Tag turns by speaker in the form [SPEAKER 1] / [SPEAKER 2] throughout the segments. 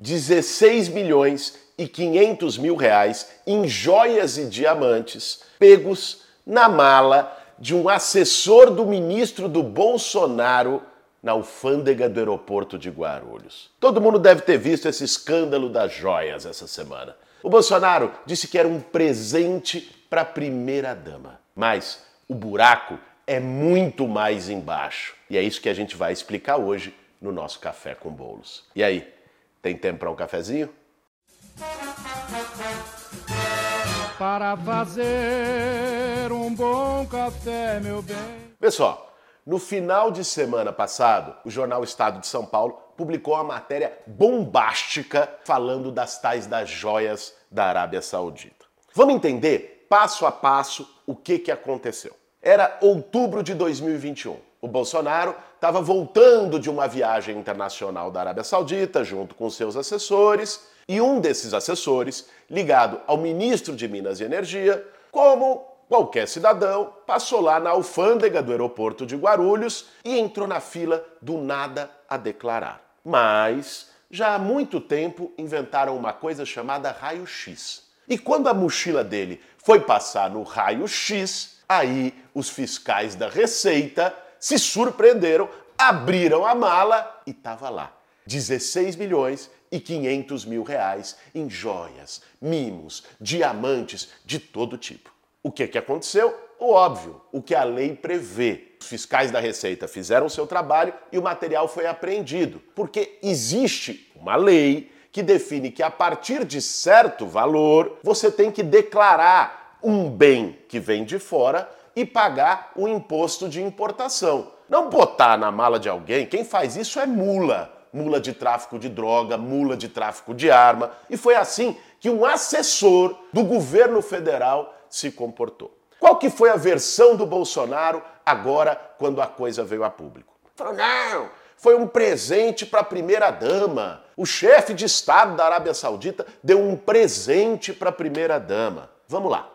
[SPEAKER 1] 16 milhões e 500 mil reais em joias e diamantes pegos na mala de um assessor do ministro do Bolsonaro na alfândega do aeroporto de Guarulhos. Todo mundo deve ter visto esse escândalo das joias essa semana. O Bolsonaro disse que era um presente para a primeira-dama. Mas o buraco é muito mais embaixo. E é isso que a gente vai explicar hoje no nosso Café com Bolos. E aí, tem tempo para um cafezinho?
[SPEAKER 2] Para fazer um bom café, meu bem.
[SPEAKER 1] Pessoal, no final de semana passado, o jornal Estado de São Paulo publicou uma matéria bombástica falando das tais das joias da Arábia Saudita. Vamos entender passo a passo o que, que aconteceu. Era outubro de 2021. O Bolsonaro estava voltando de uma viagem internacional da Arábia Saudita junto com seus assessores e um desses assessores, ligado ao ministro de Minas e Energia, como Qualquer cidadão passou lá na alfândega do aeroporto de Guarulhos e entrou na fila do nada a declarar. Mas já há muito tempo inventaram uma coisa chamada raio-x. E quando a mochila dele foi passar no raio-x, aí os fiscais da Receita se surpreenderam, abriram a mala e estava lá. 16 milhões e 500 mil reais em joias, mimos, diamantes de todo tipo. O que, que aconteceu? O óbvio, o que a lei prevê. Os fiscais da Receita fizeram o seu trabalho e o material foi apreendido. Porque existe uma lei que define que a partir de certo valor você tem que declarar um bem que vem de fora e pagar o imposto de importação. Não botar na mala de alguém, quem faz isso é mula. Mula de tráfico de droga, mula de tráfico de arma. E foi assim que um assessor do governo federal se comportou. Qual que foi a versão do Bolsonaro agora quando a coisa veio a público? Falou, não, foi um presente para a primeira-dama. O chefe de Estado da Arábia Saudita deu um presente para a primeira-dama. Vamos lá.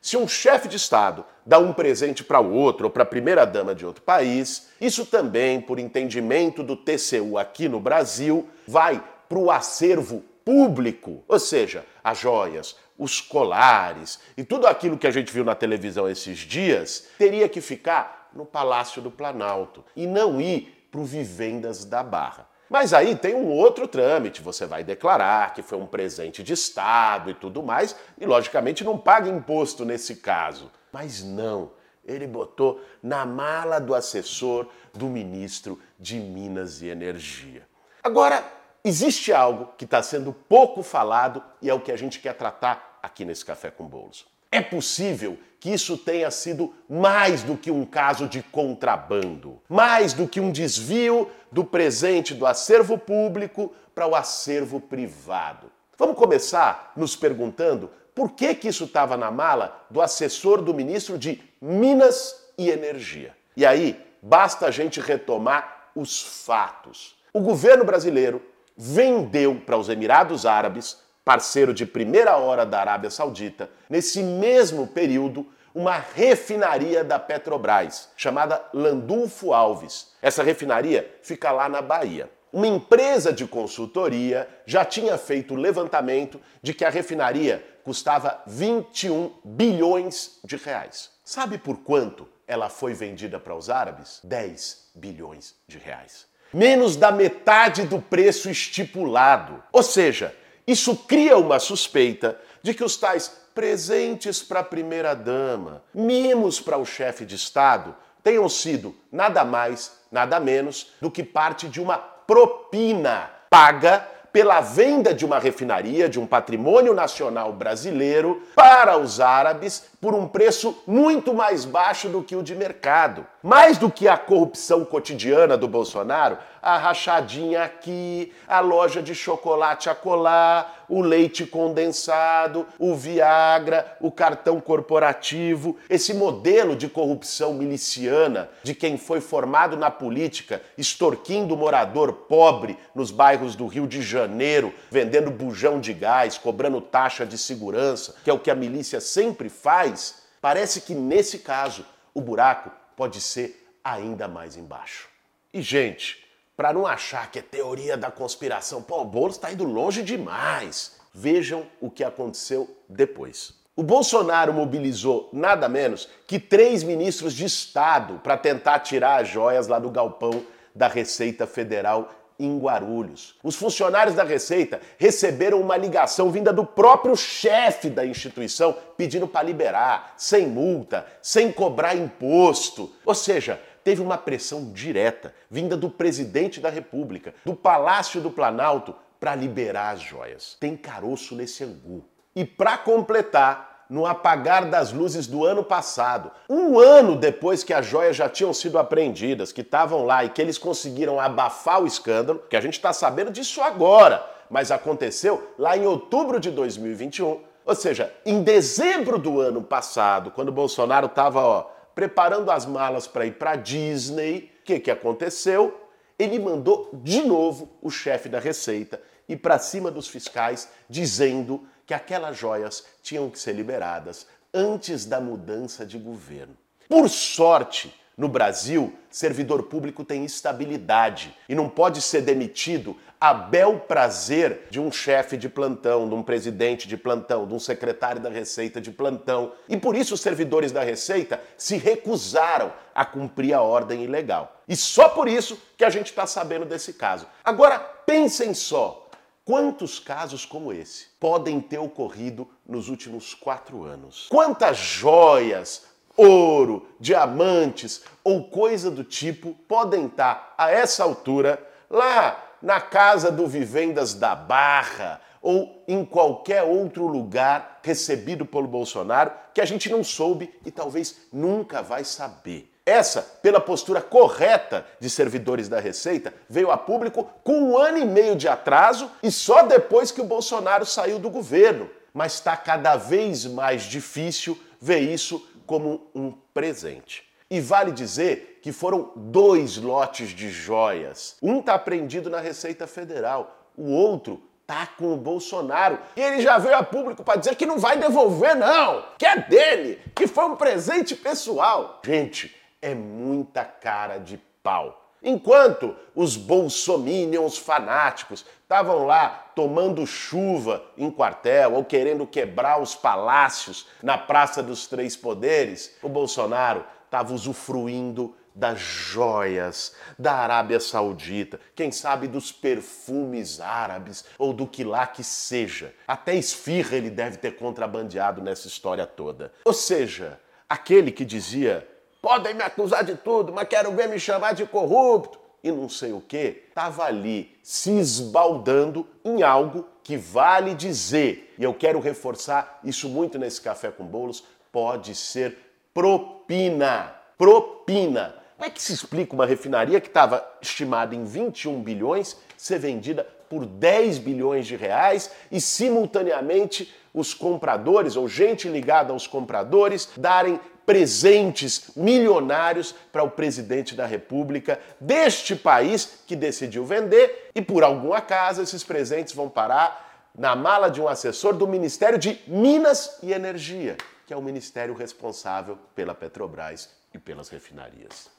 [SPEAKER 1] Se um chefe de Estado dá um presente para o outro ou para a primeira-dama de outro país, isso também, por entendimento do TCU aqui no Brasil, vai para o acervo público, ou seja, as joias, os colares e tudo aquilo que a gente viu na televisão esses dias teria que ficar no Palácio do Planalto e não ir para o Vivendas da Barra. Mas aí tem um outro trâmite, você vai declarar que foi um presente de Estado e tudo mais, e logicamente não paga imposto nesse caso. Mas não, ele botou na mala do assessor do ministro de Minas e Energia. Agora, existe algo que está sendo pouco falado e é o que a gente quer tratar aqui nesse Café com Bolos. É possível que isso tenha sido mais do que um caso de contrabando, mais do que um desvio do presente do acervo público para o acervo privado. Vamos começar nos perguntando por que, que isso estava na mala do assessor do ministro de Minas e Energia. E aí, basta a gente retomar os fatos. O governo brasileiro vendeu para os Emirados Árabes parceiro de primeira hora da Arábia Saudita, nesse mesmo período, uma refinaria da Petrobras, chamada Landulfo Alves. Essa refinaria fica lá na Bahia. Uma empresa de consultoria já tinha feito o levantamento de que a refinaria custava 21 bilhões de reais. Sabe por quanto ela foi vendida para os árabes? 10 bilhões de reais. Menos da metade do preço estipulado. Ou seja, isso cria uma suspeita de que os tais presentes para a primeira-dama, mimos para o chefe de Estado, tenham sido nada mais, nada menos do que parte de uma propina paga pela venda de uma refinaria, de um patrimônio nacional brasileiro, para os árabes por um preço muito mais baixo do que o de mercado. Mais do que a corrupção cotidiana do Bolsonaro, a rachadinha aqui, a loja de chocolate a colar, o leite condensado, o Viagra, o cartão corporativo, esse modelo de corrupção miliciana de quem foi formado na política, extorquindo o morador pobre nos bairros do Rio de Janeiro, vendendo bujão de gás, cobrando taxa de segurança, que é o que a milícia sempre faz, parece que nesse caso o buraco pode ser ainda mais embaixo. E, gente, para não achar que é teoria da conspiração. Pô, o Boulos está indo longe demais. Vejam o que aconteceu depois. O Bolsonaro mobilizou nada menos que três ministros de Estado para tentar tirar as joias lá do galpão da Receita Federal em Guarulhos. Os funcionários da Receita receberam uma ligação vinda do próprio chefe da instituição pedindo para liberar, sem multa, sem cobrar imposto. Ou seja, teve uma pressão direta vinda do presidente da República, do Palácio do Planalto, para liberar as joias. Tem caroço nesse angu. E para completar, no apagar das luzes do ano passado, um ano depois que as joias já tinham sido apreendidas, que estavam lá e que eles conseguiram abafar o escândalo, que a gente está sabendo disso agora, mas aconteceu lá em outubro de 2021. Ou seja, em dezembro do ano passado, quando Bolsonaro estava preparando as malas para ir para Disney, o que, que aconteceu? Ele mandou de novo o chefe da Receita ir para cima dos fiscais, dizendo que aquelas joias tinham que ser liberadas antes da mudança de governo. Por sorte, no Brasil, servidor público tem estabilidade e não pode ser demitido a bel prazer de um chefe de plantão, de um presidente de plantão, de um secretário da Receita de plantão. E por isso os servidores da Receita se recusaram a cumprir a ordem ilegal. E só por isso que a gente está sabendo desse caso. Agora, pensem só: Quantos casos como esse podem ter ocorrido nos últimos quatro anos? Quantas joias, ouro, diamantes ou coisa do tipo podem estar a essa altura lá na casa do Vivendas da Barra ou em qualquer outro lugar recebido pelo Bolsonaro que a gente não soube e talvez nunca vai saber? Essa, pela postura correta de servidores da Receita, veio a público com um ano e meio de atraso e só depois que o Bolsonaro saiu do governo. Mas está cada vez mais difícil ver isso como um presente. E vale dizer que foram dois lotes de joias. Um está apreendido na Receita Federal, o outro tá com o Bolsonaro. E ele já veio a público para dizer que não vai devolver, não, que é dele, que foi um presente pessoal. Gente, é muita cara de pau. Enquanto os bolsominions fanáticos estavam lá tomando chuva em quartel ou querendo quebrar os palácios na Praça dos Três Poderes, o Bolsonaro estava usufruindo das joias da Arábia Saudita, quem sabe dos perfumes árabes ou do que lá que seja. Até esfirra ele deve ter contrabandeado nessa história toda. Ou seja, aquele que dizia podem me acusar de tudo, mas quero ver me chamar de corrupto e não sei o que, estava ali se esbaldando em algo que vale dizer, e eu quero reforçar isso muito nesse café com bolos, pode ser propina. Propina. Como é que se explica uma refinaria que estava estimada em 21 bilhões ser vendida por 10 bilhões de reais e simultaneamente os compradores ou gente ligada aos compradores darem presentes milionários para o presidente da República deste país que decidiu vender e por algum acaso esses presentes vão parar na mala de um assessor do Ministério de Minas e Energia, que é o ministério responsável pela Petrobras e pelas refinarias.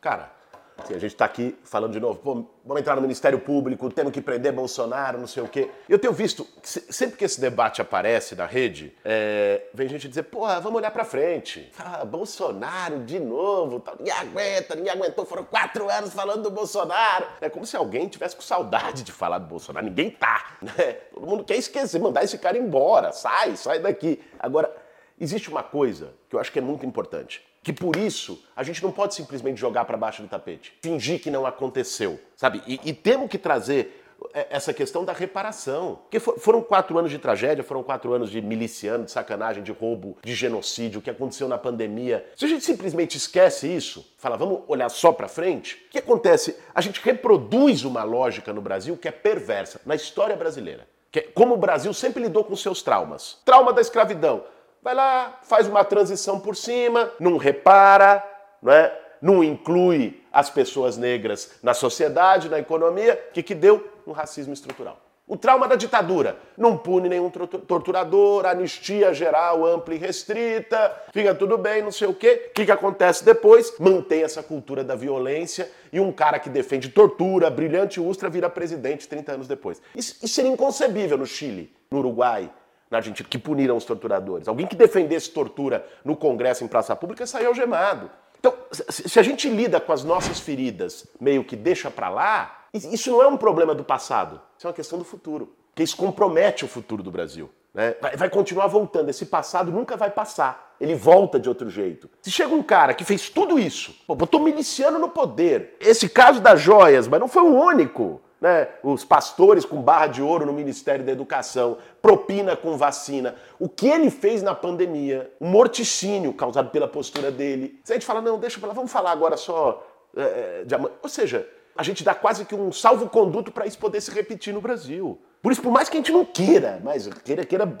[SPEAKER 1] Cara, Assim, a gente está aqui falando de novo, pô, vamos entrar no Ministério Público, temos que prender Bolsonaro, não sei o quê. Eu tenho visto, sempre que esse debate aparece na rede, é, vem gente dizer, pô, vamos olhar para frente. Ah, Bolsonaro de novo, tá, ninguém aguenta, ninguém aguentou, foram quatro anos falando do Bolsonaro. É como se alguém tivesse com saudade de falar do Bolsonaro, ninguém tá. Né? Todo mundo quer esquecer, mandar esse cara embora, sai, sai daqui. Agora, existe uma coisa que eu acho que é muito importante que por isso a gente não pode simplesmente jogar para baixo do tapete, fingir que não aconteceu, sabe? E, e temos que trazer é, essa questão da reparação. Porque foram quatro anos de tragédia, foram quatro anos de miliciano, de sacanagem, de roubo, de genocídio, o que aconteceu na pandemia. Se a gente simplesmente esquece isso, fala, vamos olhar só para frente, o que acontece? A gente reproduz uma lógica no Brasil que é perversa, na história brasileira. Que é como o Brasil sempre lidou com seus traumas. Trauma da escravidão. Vai lá, faz uma transição por cima, não repara, não, é? não inclui as pessoas negras na sociedade, na economia. O que, que deu? Um racismo estrutural. O trauma da ditadura. Não pune nenhum torturador, anistia geral, ampla e restrita, fica tudo bem, não sei o quê. O que, que acontece depois? Mantém essa cultura da violência e um cara que defende tortura, brilhante Ustra, vira presidente 30 anos depois. Isso, isso seria inconcebível no Chile, no Uruguai, na Argentina, que puniram os torturadores. Alguém que defendesse tortura no Congresso, em praça pública, saiu algemado. Então, se a gente lida com as nossas feridas meio que deixa para lá, isso não é um problema do passado, isso é uma questão do futuro. Que isso compromete o futuro do Brasil. Né? Vai, vai continuar voltando. Esse passado nunca vai passar. Ele volta de outro jeito. Se chega um cara que fez tudo isso, pô, botou miliciano no poder. Esse caso das joias, mas não foi o único. Né? Os pastores com barra de ouro no Ministério da Educação, propina com vacina. O que ele fez na pandemia, um morticínio causado pela postura dele. Se a gente fala, não, deixa pra lá, vamos falar agora só é, de Ou seja, a gente dá quase que um salvo-conduto para isso poder se repetir no Brasil. Por isso, por mais que a gente não queira, mas queira, queira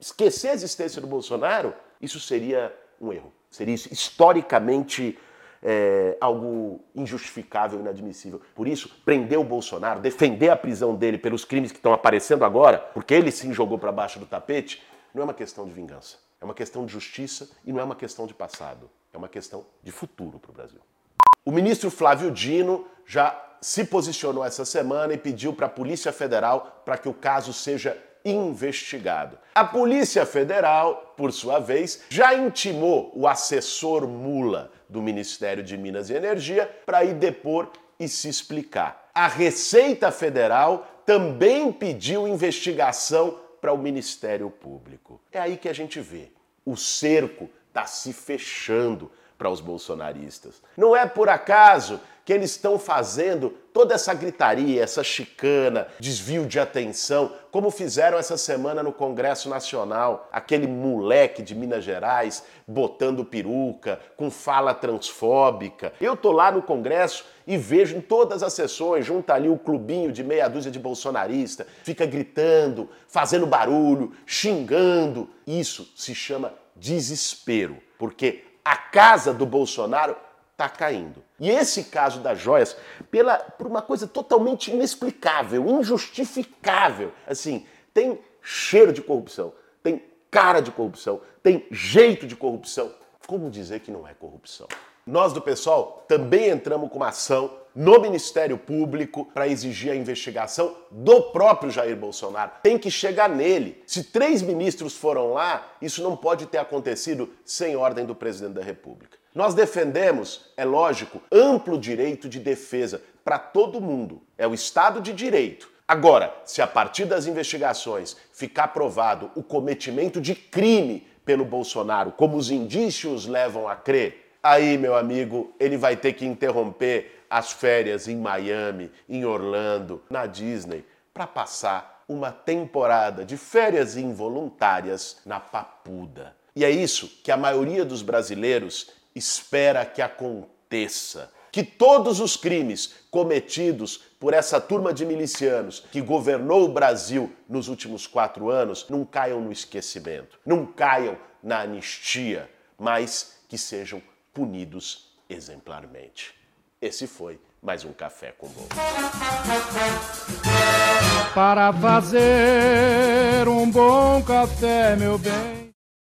[SPEAKER 1] esquecer a existência do Bolsonaro, isso seria um erro. Seria historicamente é, algo injustificável, inadmissível. Por isso, prender o Bolsonaro, defender a prisão dele pelos crimes que estão aparecendo agora, porque ele sim jogou para baixo do tapete, não é uma questão de vingança. É uma questão de justiça e não é uma questão de passado. É uma questão de futuro para o Brasil. O ministro Flávio Dino já se posicionou essa semana e pediu para a Polícia Federal para que o caso seja investigado. A Polícia Federal, por sua vez, já intimou o assessor Mula do Ministério de Minas e Energia para ir depor e se explicar. A Receita Federal também pediu investigação para o Ministério Público. É aí que a gente vê. O cerco está se fechando para os bolsonaristas. Não é por acaso que eles estão fazendo toda essa gritaria, essa chicana, desvio de atenção, como fizeram essa semana no Congresso Nacional, aquele moleque de Minas Gerais botando peruca, com fala transfóbica. Eu tô lá no Congresso e vejo em todas as sessões, junta ali o clubinho de meia dúzia de bolsonarista, fica gritando, fazendo barulho, xingando. Isso se chama desespero, porque a casa do Bolsonaro está caindo. E esse caso das joias, pela, por uma coisa totalmente inexplicável, injustificável, assim, tem cheiro de corrupção, tem cara de corrupção, tem jeito de corrupção. Como dizer que não é corrupção? Nós do pessoal também entramos com uma ação no Ministério Público para exigir a investigação do próprio Jair Bolsonaro. Tem que chegar nele. Se três ministros foram lá, isso não pode ter acontecido sem ordem do presidente da República. Nós defendemos, é lógico, amplo direito de defesa para todo mundo. É o Estado de Direito. Agora, se a partir das investigações ficar provado o cometimento de crime pelo Bolsonaro, como os indícios levam a crer, aí, meu amigo, ele vai ter que interromper as férias em Miami, em Orlando, na Disney, para passar uma temporada de férias involuntárias na Papuda. E é isso que a maioria dos brasileiros espera que aconteça. Que todos os crimes cometidos por essa turma de milicianos que governou o Brasil nos últimos quatro anos não caiam no esquecimento, não caiam na anistia, mas que sejam punidos exemplarmente. Esse foi mais um Café com Bom.
[SPEAKER 2] Para fazer um bom café, meu bem